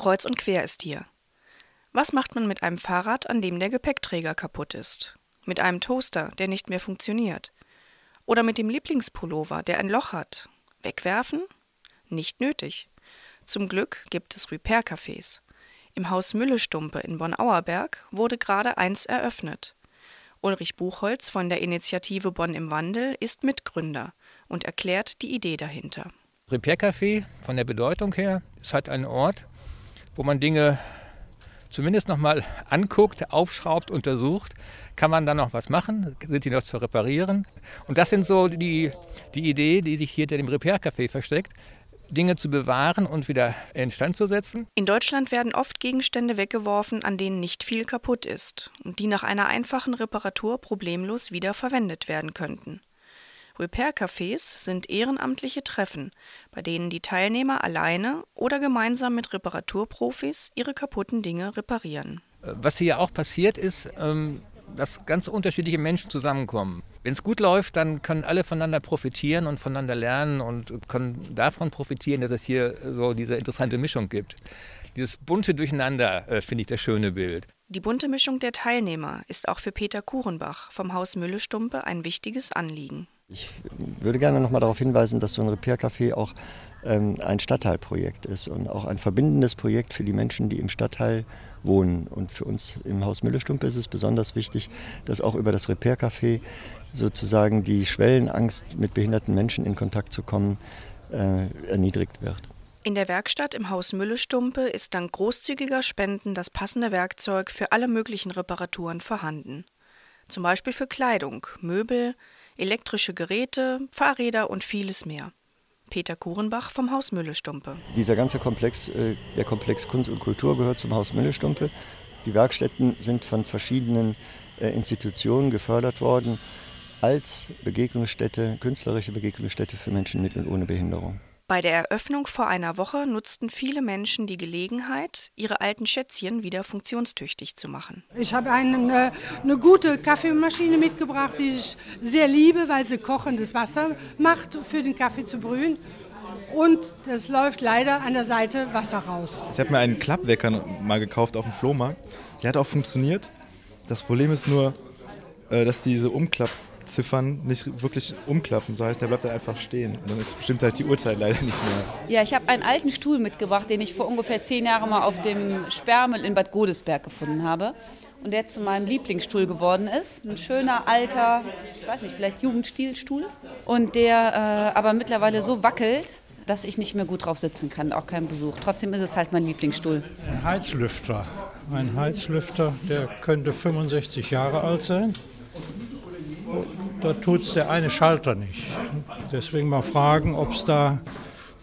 Kreuz und quer ist hier. Was macht man mit einem Fahrrad, an dem der Gepäckträger kaputt ist? Mit einem Toaster, der nicht mehr funktioniert? Oder mit dem Lieblingspullover, der ein Loch hat? Wegwerfen? Nicht nötig. Zum Glück gibt es Repair-Cafés. Im Haus Müllestumpe in Bonn-Auerberg wurde gerade eins eröffnet. Ulrich Buchholz von der Initiative Bonn im Wandel ist Mitgründer und erklärt die Idee dahinter. Repair-Café von der Bedeutung her ist halt ein Ort, wo man Dinge zumindest noch mal anguckt, aufschraubt, untersucht, kann man dann noch was machen? Sind die noch zu reparieren? Und das sind so die, die Idee, die sich hier hinter dem Repair-Café versteckt. Dinge zu bewahren und wieder instand zu setzen. In Deutschland werden oft Gegenstände weggeworfen, an denen nicht viel kaputt ist und die nach einer einfachen Reparatur problemlos wieder verwendet werden könnten. Repair-Cafés sind ehrenamtliche Treffen, bei denen die Teilnehmer alleine oder gemeinsam mit Reparaturprofis ihre kaputten Dinge reparieren. Was hier auch passiert ist, ähm, dass ganz unterschiedliche Menschen zusammenkommen. Wenn es gut läuft, dann können alle voneinander profitieren und voneinander lernen und können davon profitieren, dass es hier so diese interessante Mischung gibt. Dieses bunte Durcheinander äh, finde ich das schöne Bild. Die bunte Mischung der Teilnehmer ist auch für Peter Kurenbach vom Haus Müllestumpe ein wichtiges Anliegen. Ich würde gerne noch mal darauf hinweisen, dass so ein Repair-Café auch ähm, ein Stadtteilprojekt ist und auch ein verbindendes Projekt für die Menschen, die im Stadtteil wohnen. Und für uns im Haus Müllestumpe ist es besonders wichtig, dass auch über das Repair-Café sozusagen die Schwellenangst, mit behinderten Menschen in Kontakt zu kommen, äh, erniedrigt wird. In der Werkstatt im Haus Müllestumpe ist dank großzügiger Spenden das passende Werkzeug für alle möglichen Reparaturen vorhanden. Zum Beispiel für Kleidung, Möbel, elektrische Geräte, Fahrräder und vieles mehr. Peter Kurenbach vom Haus Müllestumpe. Dieser ganze Komplex, äh, der Komplex Kunst und Kultur gehört zum Haus Müllestumpe. Die Werkstätten sind von verschiedenen äh, Institutionen gefördert worden als Begegnungsstätte, künstlerische Begegnungsstätte für Menschen mit und ohne Behinderung. Bei der Eröffnung vor einer Woche nutzten viele Menschen die Gelegenheit, ihre alten Schätzchen wieder funktionstüchtig zu machen. Ich habe eine, eine gute Kaffeemaschine mitgebracht, die ich sehr liebe, weil sie kochendes Wasser macht, für den Kaffee zu brühen. Und es läuft leider an der Seite Wasser raus. Ich habe mir einen Klappwecker mal gekauft auf dem Flohmarkt. Der hat auch funktioniert. Das Problem ist nur, äh, dass diese Umklapp Ziffern nicht wirklich umklappen. So heißt, der bleibt dann einfach stehen. Und dann ist bestimmt halt die Uhrzeit leider nicht mehr. Ja, ich habe einen alten Stuhl mitgebracht, den ich vor ungefähr zehn Jahren mal auf dem Sperrmüll in Bad Godesberg gefunden habe. Und der zu meinem Lieblingsstuhl geworden ist. Ein schöner, alter, ich weiß nicht, vielleicht Jugendstilstuhl. Und der äh, aber mittlerweile so wackelt, dass ich nicht mehr gut drauf sitzen kann, auch kein Besuch. Trotzdem ist es halt mein Lieblingsstuhl. Ein Heizlüfter. Ein Heizlüfter, der könnte 65 Jahre alt sein da tut es der eine Schalter nicht. Deswegen mal fragen, ob es da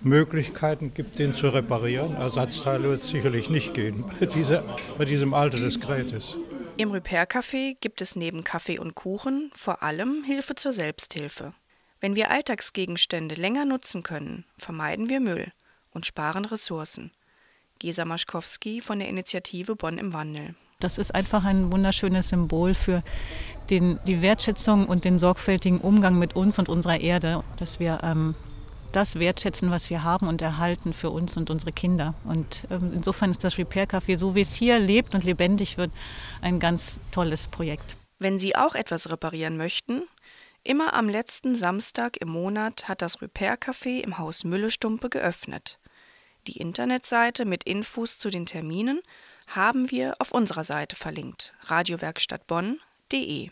Möglichkeiten gibt, den zu reparieren. Ersatzteile wird es sicherlich nicht gehen bei, dieser, bei diesem Alter des Gerätes. Im Repair-Café gibt es neben Kaffee und Kuchen vor allem Hilfe zur Selbsthilfe. Wenn wir Alltagsgegenstände länger nutzen können, vermeiden wir Müll und sparen Ressourcen. Gesa Maschkowski von der Initiative Bonn im Wandel. Das ist einfach ein wunderschönes Symbol für den, die Wertschätzung und den sorgfältigen Umgang mit uns und unserer Erde, dass wir ähm, das wertschätzen, was wir haben und erhalten für uns und unsere Kinder. Und ähm, insofern ist das Repair Café, so wie es hier lebt und lebendig wird, ein ganz tolles Projekt. Wenn Sie auch etwas reparieren möchten, immer am letzten Samstag im Monat hat das Repair Café im Haus Müllestumpe geöffnet. Die Internetseite mit Infos zu den Terminen haben wir auf unserer Seite verlinkt radiowerkstattbonn.de.